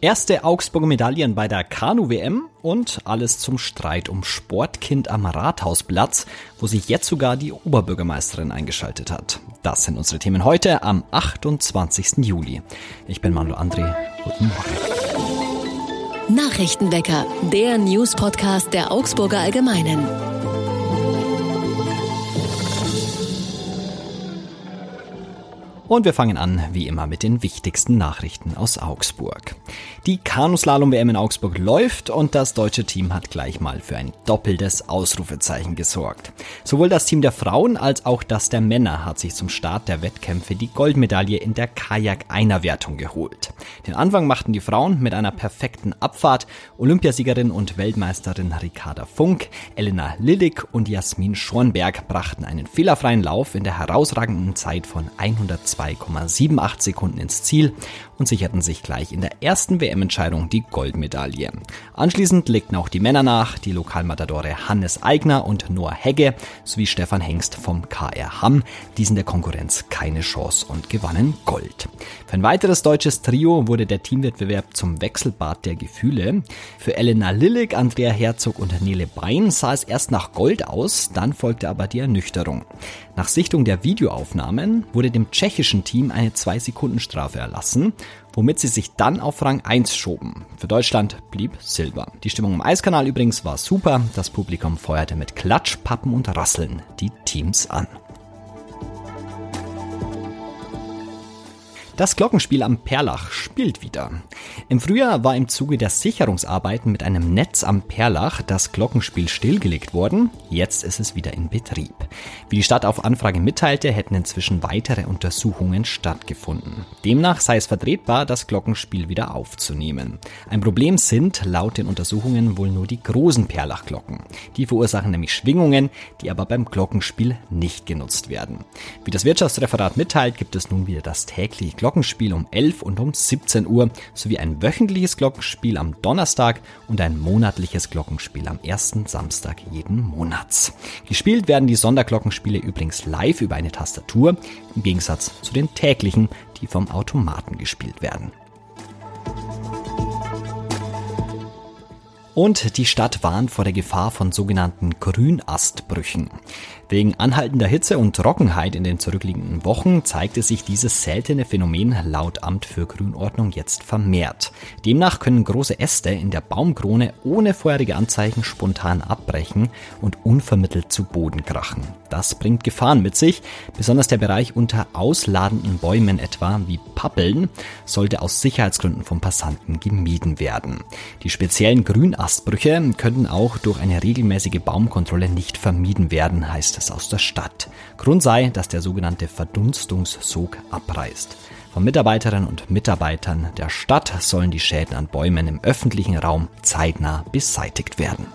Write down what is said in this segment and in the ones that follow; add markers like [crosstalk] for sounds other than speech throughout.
Erste Augsburger Medaillen bei der Kanu-WM und alles zum Streit um Sportkind am Rathausplatz, wo sich jetzt sogar die Oberbürgermeisterin eingeschaltet hat. Das sind unsere Themen heute am 28. Juli. Ich bin Manuel André. Guten Morgen. Nachrichtenwecker, der News-Podcast der Augsburger Allgemeinen. Und wir fangen an, wie immer, mit den wichtigsten Nachrichten aus Augsburg. Die Kanuslalom-WM in Augsburg läuft und das deutsche Team hat gleich mal für ein doppeltes Ausrufezeichen gesorgt. Sowohl das Team der Frauen als auch das der Männer hat sich zum Start der Wettkämpfe die Goldmedaille in der Kajak-Einerwertung geholt. Den Anfang machten die Frauen mit einer perfekten Abfahrt. Olympiasiegerin und Weltmeisterin Ricarda Funk, Elena Lillig und Jasmin Schornberg brachten einen fehlerfreien Lauf in der herausragenden Zeit von 120 2,78 Sekunden ins Ziel und sicherten sich gleich in der ersten WM-Entscheidung die Goldmedaille. Anschließend legten auch die Männer nach, die Lokalmatadore Hannes Eigner und Noah Hegge sowie Stefan Hengst vom KR Hamm diesen der Konkurrenz keine Chance und gewannen Gold. Für ein weiteres deutsches Trio wurde der Teamwettbewerb zum Wechselbad der Gefühle. Für Elena Lillig, Andrea Herzog und Nele Bein sah es erst nach Gold aus, dann folgte aber die Ernüchterung. Nach Sichtung der Videoaufnahmen wurde dem tschechischen Team eine 2-Sekunden-Strafe erlassen, womit sie sich dann auf Rang 1 schoben. Für Deutschland blieb Silber. Die Stimmung im Eiskanal übrigens war super, das Publikum feuerte mit Klatsch, Pappen und Rasseln die Teams an. Das Glockenspiel am Perlach spielt wieder. Im Frühjahr war im Zuge der Sicherungsarbeiten mit einem Netz am Perlach das Glockenspiel stillgelegt worden. Jetzt ist es wieder in Betrieb. Wie die Stadt auf Anfrage mitteilte, hätten inzwischen weitere Untersuchungen stattgefunden. Demnach sei es vertretbar, das Glockenspiel wieder aufzunehmen. Ein Problem sind laut den Untersuchungen wohl nur die großen Perlachglocken. Die verursachen nämlich Schwingungen, die aber beim Glockenspiel nicht genutzt werden. Wie das Wirtschaftsreferat mitteilt, gibt es nun wieder das tägliche Glockenspiel um 11 und um 17 Uhr sowie ein wöchentliches Glockenspiel am Donnerstag und ein monatliches Glockenspiel am ersten Samstag jeden Monats. Gespielt werden die Sonderglockenspiele übrigens live über eine Tastatur, im Gegensatz zu den täglichen, die vom Automaten gespielt werden. Und die Stadt warnt vor der Gefahr von sogenannten Grünastbrüchen. Wegen anhaltender Hitze und Trockenheit in den zurückliegenden Wochen zeigte sich dieses seltene Phänomen laut Amt für Grünordnung jetzt vermehrt. Demnach können große Äste in der Baumkrone ohne vorherige Anzeichen spontan abbrechen und unvermittelt zu Boden krachen. Das bringt Gefahren mit sich. Besonders der Bereich unter ausladenden Bäumen etwa wie Pappeln sollte aus Sicherheitsgründen von Passanten gemieden werden. Die speziellen Grünastbrüche könnten auch durch eine regelmäßige Baumkontrolle nicht vermieden werden, heißt es aus der Stadt. Grund sei, dass der sogenannte Verdunstungssog abreißt. Von Mitarbeiterinnen und Mitarbeitern der Stadt sollen die Schäden an Bäumen im öffentlichen Raum zeitnah beseitigt werden.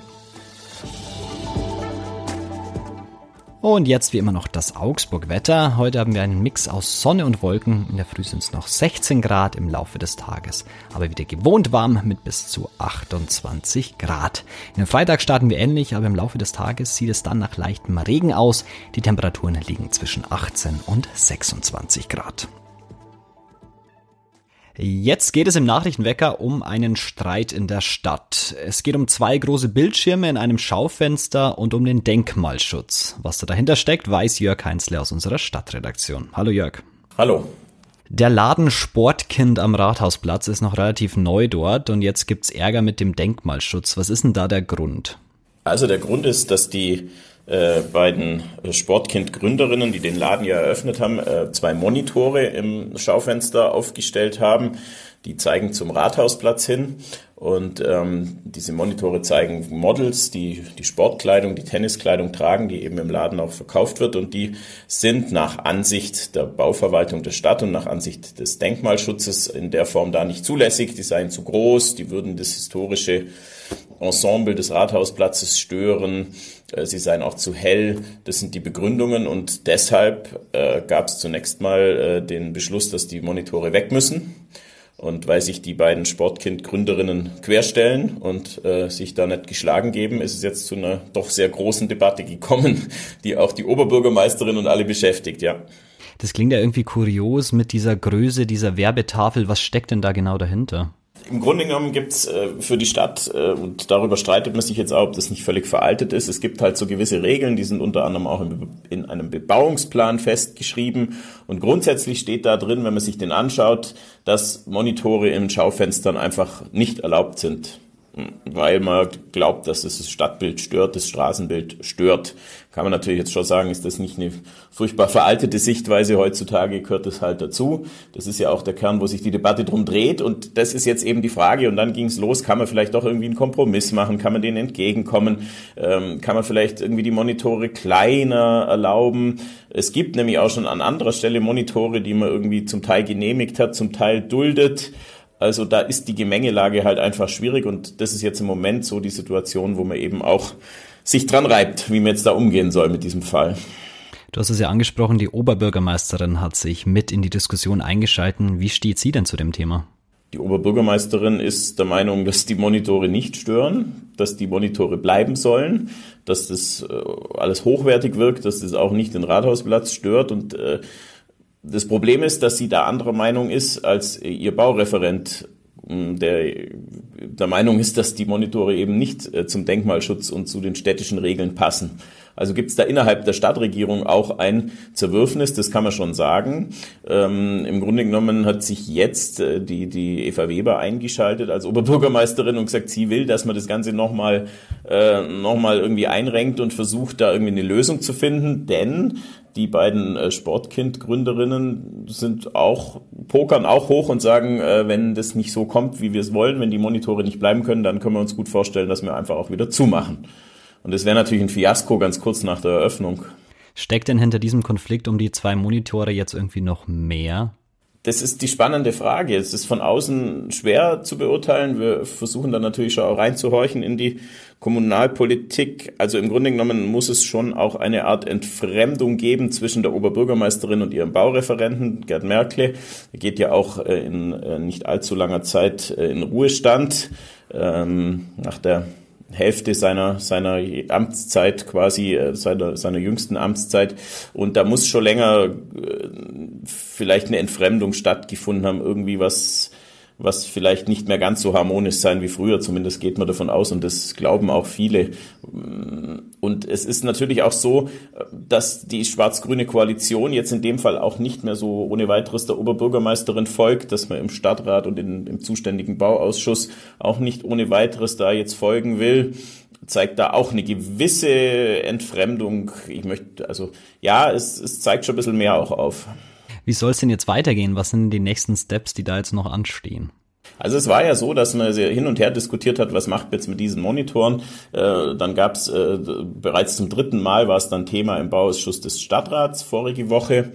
Und jetzt wie immer noch das Augsburg-Wetter. Heute haben wir einen Mix aus Sonne und Wolken. In der Früh sind es noch 16 Grad im Laufe des Tages. Aber wieder gewohnt warm mit bis zu 28 Grad. In den Freitag starten wir ähnlich, aber im Laufe des Tages sieht es dann nach leichtem Regen aus. Die Temperaturen liegen zwischen 18 und 26 Grad. Jetzt geht es im Nachrichtenwecker um einen Streit in der Stadt. Es geht um zwei große Bildschirme in einem Schaufenster und um den Denkmalschutz. Was da dahinter steckt, weiß Jörg Heinzle aus unserer Stadtredaktion. Hallo Jörg. Hallo. Der Laden Sportkind am Rathausplatz ist noch relativ neu dort und jetzt gibt's Ärger mit dem Denkmalschutz. Was ist denn da der Grund? Also der Grund ist, dass die äh, beiden Sportkind-Gründerinnen, die den Laden ja eröffnet haben, äh, zwei Monitore im Schaufenster aufgestellt haben. Die zeigen zum Rathausplatz hin und ähm, diese Monitore zeigen Models, die die Sportkleidung, die Tenniskleidung tragen, die eben im Laden auch verkauft wird und die sind nach Ansicht der Bauverwaltung der Stadt und nach Ansicht des Denkmalschutzes in der Form da nicht zulässig. Die seien zu groß, die würden das historische Ensemble des Rathausplatzes stören. Äh, sie seien auch zu hell. Das sind die Begründungen und deshalb äh, gab es zunächst mal äh, den Beschluss, dass die Monitore weg müssen. Und weil sich die beiden Sportkind-Gründerinnen querstellen und äh, sich da nicht geschlagen geben, ist es jetzt zu einer doch sehr großen Debatte gekommen, [laughs] die auch die Oberbürgermeisterin und alle beschäftigt, ja. Das klingt ja irgendwie kurios mit dieser Größe dieser Werbetafel. Was steckt denn da genau dahinter? Im Grunde genommen gibt's äh, für die Stadt, äh, und darüber streitet man sich jetzt auch, ob das nicht völlig veraltet ist, es gibt halt so gewisse Regeln, die sind unter anderem auch in, in einem Bebauungsplan festgeschrieben. Und grundsätzlich steht da drin, wenn man sich den anschaut, dass Monitore in Schaufenstern einfach nicht erlaubt sind weil man glaubt, dass das Stadtbild stört, das Straßenbild stört. Kann man natürlich jetzt schon sagen, ist das nicht eine furchtbar veraltete Sichtweise heutzutage, gehört das halt dazu. Das ist ja auch der Kern, wo sich die Debatte drum dreht und das ist jetzt eben die Frage und dann ging es los, kann man vielleicht doch irgendwie einen Kompromiss machen, kann man denen entgegenkommen, ähm, kann man vielleicht irgendwie die Monitore kleiner erlauben. Es gibt nämlich auch schon an anderer Stelle Monitore, die man irgendwie zum Teil genehmigt hat, zum Teil duldet. Also da ist die Gemengelage halt einfach schwierig und das ist jetzt im Moment so die Situation, wo man eben auch sich dran reibt, wie man jetzt da umgehen soll mit diesem Fall. Du hast es ja angesprochen, die Oberbürgermeisterin hat sich mit in die Diskussion eingeschalten. Wie steht sie denn zu dem Thema? Die Oberbürgermeisterin ist der Meinung, dass die Monitore nicht stören, dass die Monitore bleiben sollen, dass das äh, alles hochwertig wirkt, dass das auch nicht den Rathausplatz stört und äh, das Problem ist, dass sie da anderer Meinung ist als ihr Baureferent, der der Meinung ist, dass die Monitore eben nicht äh, zum Denkmalschutz und zu den städtischen Regeln passen. Also gibt es da innerhalb der Stadtregierung auch ein Zerwürfnis, das kann man schon sagen. Ähm, Im Grunde genommen hat sich jetzt äh, die, die Eva Weber eingeschaltet als Oberbürgermeisterin und gesagt, sie will, dass man das Ganze nochmal äh, noch irgendwie einrenkt und versucht, da irgendwie eine Lösung zu finden. Denn die beiden äh, Sportkind-Gründerinnen sind auch, pokern auch hoch und sagen, äh, wenn das nicht so kommt, wie wir es wollen, wenn die Monitore nicht bleiben können, dann können wir uns gut vorstellen, dass wir einfach auch wieder zumachen. Und es wäre natürlich ein Fiasko ganz kurz nach der Eröffnung. Steckt denn hinter diesem Konflikt um die zwei Monitore jetzt irgendwie noch mehr? Das ist die spannende Frage. Es ist von außen schwer zu beurteilen. Wir versuchen dann natürlich schon auch reinzuhorchen in die Kommunalpolitik. Also im Grunde genommen muss es schon auch eine Art Entfremdung geben zwischen der Oberbürgermeisterin und ihrem Baureferenten, Gerd Merkle. Er geht ja auch äh, in äh, nicht allzu langer Zeit äh, in Ruhestand ähm, nach der Hälfte seiner, seiner Amtszeit quasi, seiner, seiner jüngsten Amtszeit. Und da muss schon länger vielleicht eine Entfremdung stattgefunden haben, irgendwie was was vielleicht nicht mehr ganz so harmonisch sein wie früher, zumindest geht man davon aus und das glauben auch viele. Und es ist natürlich auch so, dass die schwarz-grüne Koalition jetzt in dem Fall auch nicht mehr so ohne weiteres der Oberbürgermeisterin folgt, dass man im Stadtrat und in, im zuständigen Bauausschuss auch nicht ohne weiteres da jetzt folgen will zeigt da auch eine gewisse Entfremdung. Ich möchte, also ja, es, es zeigt schon ein bisschen mehr auch auf. Wie soll es denn jetzt weitergehen? Was sind die nächsten Steps, die da jetzt noch anstehen? Also es war ja so, dass man hin und her diskutiert hat, was macht man jetzt mit diesen Monitoren. Äh, dann gab es äh, bereits zum dritten Mal war es dann Thema im Bauausschuss des Stadtrats vorige Woche.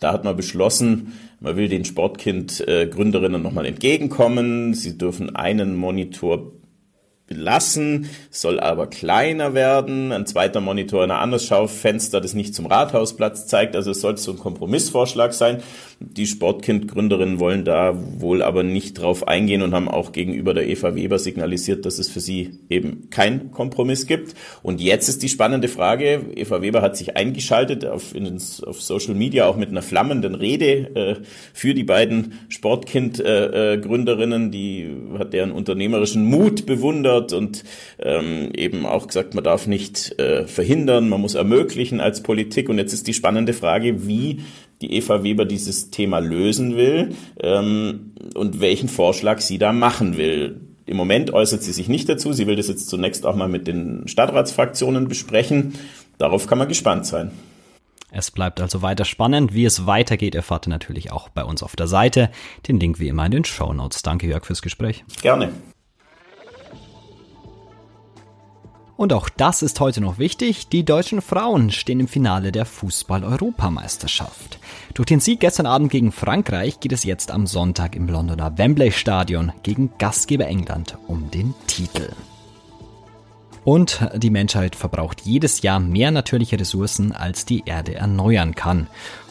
Da hat man beschlossen, man will den Sportkind-Gründerinnen äh, nochmal entgegenkommen. Sie dürfen einen Monitor belassen, soll aber kleiner werden. Ein zweiter Monitor in ein anderes Schaufenster, das nicht zum Rathausplatz zeigt. Also es sollte so ein Kompromissvorschlag sein. Die Sportkind-Gründerinnen wollen da wohl aber nicht drauf eingehen und haben auch gegenüber der Eva Weber signalisiert, dass es für sie eben kein Kompromiss gibt. Und jetzt ist die spannende Frage, Eva Weber hat sich eingeschaltet auf, in, auf Social Media auch mit einer flammenden Rede äh, für die beiden Sportkind-Gründerinnen, die hat deren unternehmerischen Mut bewundert und ähm, eben auch gesagt, man darf nicht äh, verhindern, man muss ermöglichen als Politik. Und jetzt ist die spannende Frage, wie die Eva Weber dieses Thema lösen will ähm, und welchen Vorschlag sie da machen will. Im Moment äußert sie sich nicht dazu. Sie will das jetzt zunächst auch mal mit den Stadtratsfraktionen besprechen. Darauf kann man gespannt sein. Es bleibt also weiter spannend. Wie es weitergeht, erfahrt ihr natürlich auch bei uns auf der Seite. Den Link wie immer in den Show Notes. Danke, Jörg, fürs Gespräch. Gerne. Und auch das ist heute noch wichtig. Die deutschen Frauen stehen im Finale der Fußball-Europameisterschaft. Durch den Sieg gestern Abend gegen Frankreich geht es jetzt am Sonntag im Londoner Wembley Stadion gegen Gastgeber England um den Titel. Und die Menschheit verbraucht jedes Jahr mehr natürliche Ressourcen, als die Erde erneuern kann.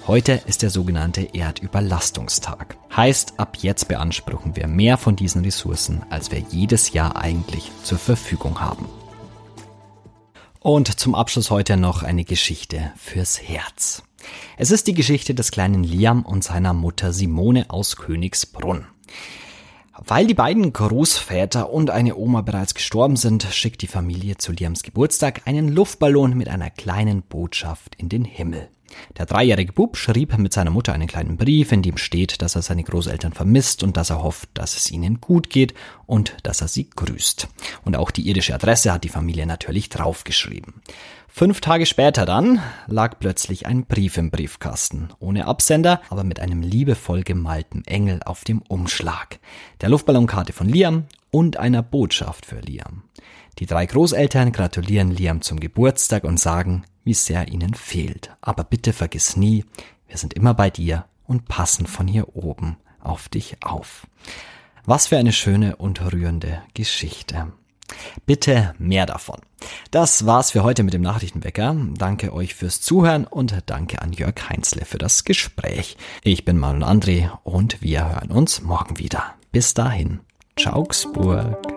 Heute ist der sogenannte Erdüberlastungstag. Heißt, ab jetzt beanspruchen wir mehr von diesen Ressourcen, als wir jedes Jahr eigentlich zur Verfügung haben. Und zum Abschluss heute noch eine Geschichte fürs Herz. Es ist die Geschichte des kleinen Liam und seiner Mutter Simone aus Königsbrunn. Weil die beiden Großväter und eine Oma bereits gestorben sind, schickt die Familie zu Liams Geburtstag einen Luftballon mit einer kleinen Botschaft in den Himmel. Der dreijährige Bub schrieb mit seiner Mutter einen kleinen Brief, in dem steht, dass er seine Großeltern vermisst und dass er hofft, dass es ihnen gut geht und dass er sie grüßt. Und auch die irdische Adresse hat die Familie natürlich draufgeschrieben. Fünf Tage später dann lag plötzlich ein Brief im Briefkasten, ohne Absender, aber mit einem liebevoll gemalten Engel auf dem Umschlag, der Luftballonkarte von Liam und einer Botschaft für Liam. Die drei Großeltern gratulieren Liam zum Geburtstag und sagen, wie sehr ihnen fehlt. Aber bitte vergiss nie, wir sind immer bei dir und passen von hier oben auf dich auf. Was für eine schöne und rührende Geschichte. Bitte mehr davon. Das war's für heute mit dem Nachrichtenwecker. Danke euch fürs Zuhören und danke an Jörg Heinzle für das Gespräch. Ich bin Manuel André und wir hören uns morgen wieder. Bis dahin. Ciao, Augsburg.